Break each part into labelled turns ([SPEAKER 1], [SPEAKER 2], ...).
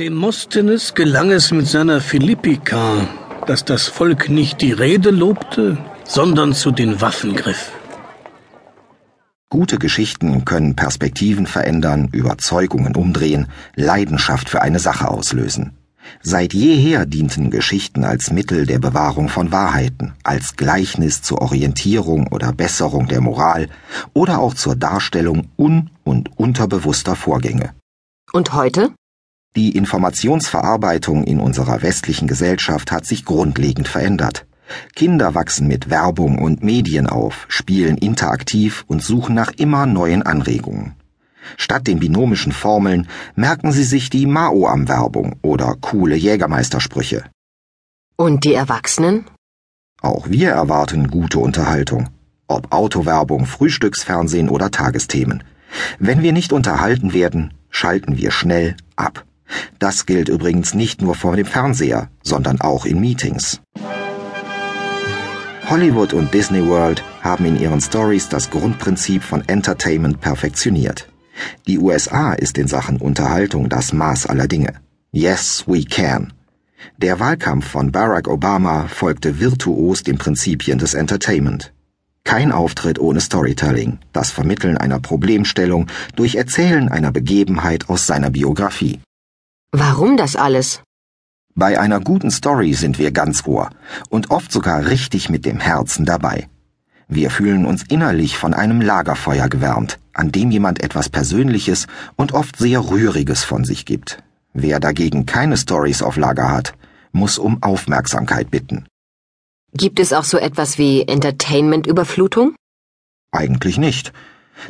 [SPEAKER 1] Demosthenes gelang es mit seiner Philippika, dass das Volk nicht die Rede lobte, sondern zu den Waffen griff.
[SPEAKER 2] Gute Geschichten können Perspektiven verändern, Überzeugungen umdrehen, Leidenschaft für eine Sache auslösen. Seit jeher dienten Geschichten als Mittel der Bewahrung von Wahrheiten, als Gleichnis zur Orientierung oder Besserung der Moral oder auch zur Darstellung un- und unterbewusster Vorgänge.
[SPEAKER 3] Und heute?
[SPEAKER 2] Die Informationsverarbeitung in unserer westlichen Gesellschaft hat sich grundlegend verändert. Kinder wachsen mit Werbung und Medien auf, spielen interaktiv und suchen nach immer neuen Anregungen. Statt den binomischen Formeln merken sie sich die Mao-Am-Werbung oder coole Jägermeistersprüche.
[SPEAKER 3] Und die Erwachsenen?
[SPEAKER 2] Auch wir erwarten gute Unterhaltung. Ob Autowerbung, Frühstücksfernsehen oder Tagesthemen. Wenn wir nicht unterhalten werden, schalten wir schnell ab. Das gilt übrigens nicht nur vor dem Fernseher, sondern auch in Meetings. Hollywood und Disney World haben in ihren Stories das Grundprinzip von Entertainment perfektioniert. Die USA ist in Sachen Unterhaltung das Maß aller Dinge. Yes, we can. Der Wahlkampf von Barack Obama folgte virtuos den Prinzipien des Entertainment. Kein Auftritt ohne Storytelling, das Vermitteln einer Problemstellung durch Erzählen einer Begebenheit aus seiner Biografie.
[SPEAKER 3] Warum das alles?
[SPEAKER 2] Bei einer guten Story sind wir ganz ohr und oft sogar richtig mit dem Herzen dabei. Wir fühlen uns innerlich von einem Lagerfeuer gewärmt, an dem jemand etwas Persönliches und oft sehr Rühriges von sich gibt. Wer dagegen keine Stories auf Lager hat, muss um Aufmerksamkeit bitten.
[SPEAKER 3] Gibt es auch so etwas wie Entertainment-Überflutung?
[SPEAKER 2] Eigentlich nicht,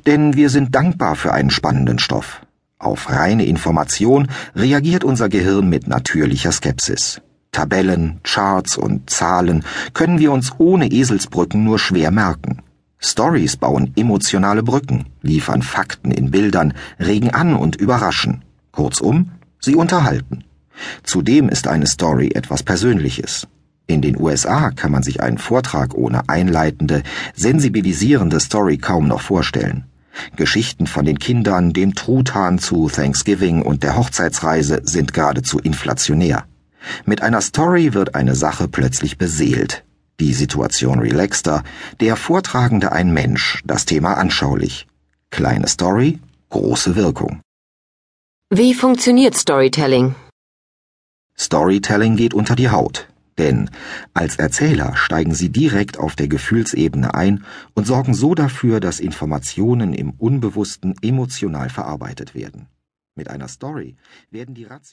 [SPEAKER 2] denn wir sind dankbar für einen spannenden Stoff. Auf reine Information reagiert unser Gehirn mit natürlicher Skepsis. Tabellen, Charts und Zahlen können wir uns ohne Eselsbrücken nur schwer merken. Stories bauen emotionale Brücken, liefern Fakten in Bildern, regen an und überraschen. Kurzum, sie unterhalten. Zudem ist eine Story etwas Persönliches. In den USA kann man sich einen Vortrag ohne einleitende, sensibilisierende Story kaum noch vorstellen. Geschichten von den Kindern, dem Truthahn zu Thanksgiving und der Hochzeitsreise sind geradezu inflationär. Mit einer Story wird eine Sache plötzlich beseelt. Die Situation relaxter, der Vortragende ein Mensch, das Thema anschaulich. Kleine Story, große Wirkung.
[SPEAKER 3] Wie funktioniert Storytelling?
[SPEAKER 2] Storytelling geht unter die Haut. Denn als Erzähler steigen sie direkt auf der Gefühlsebene ein und sorgen so dafür, dass Informationen im Unbewussten emotional verarbeitet werden. Mit einer Story werden die rational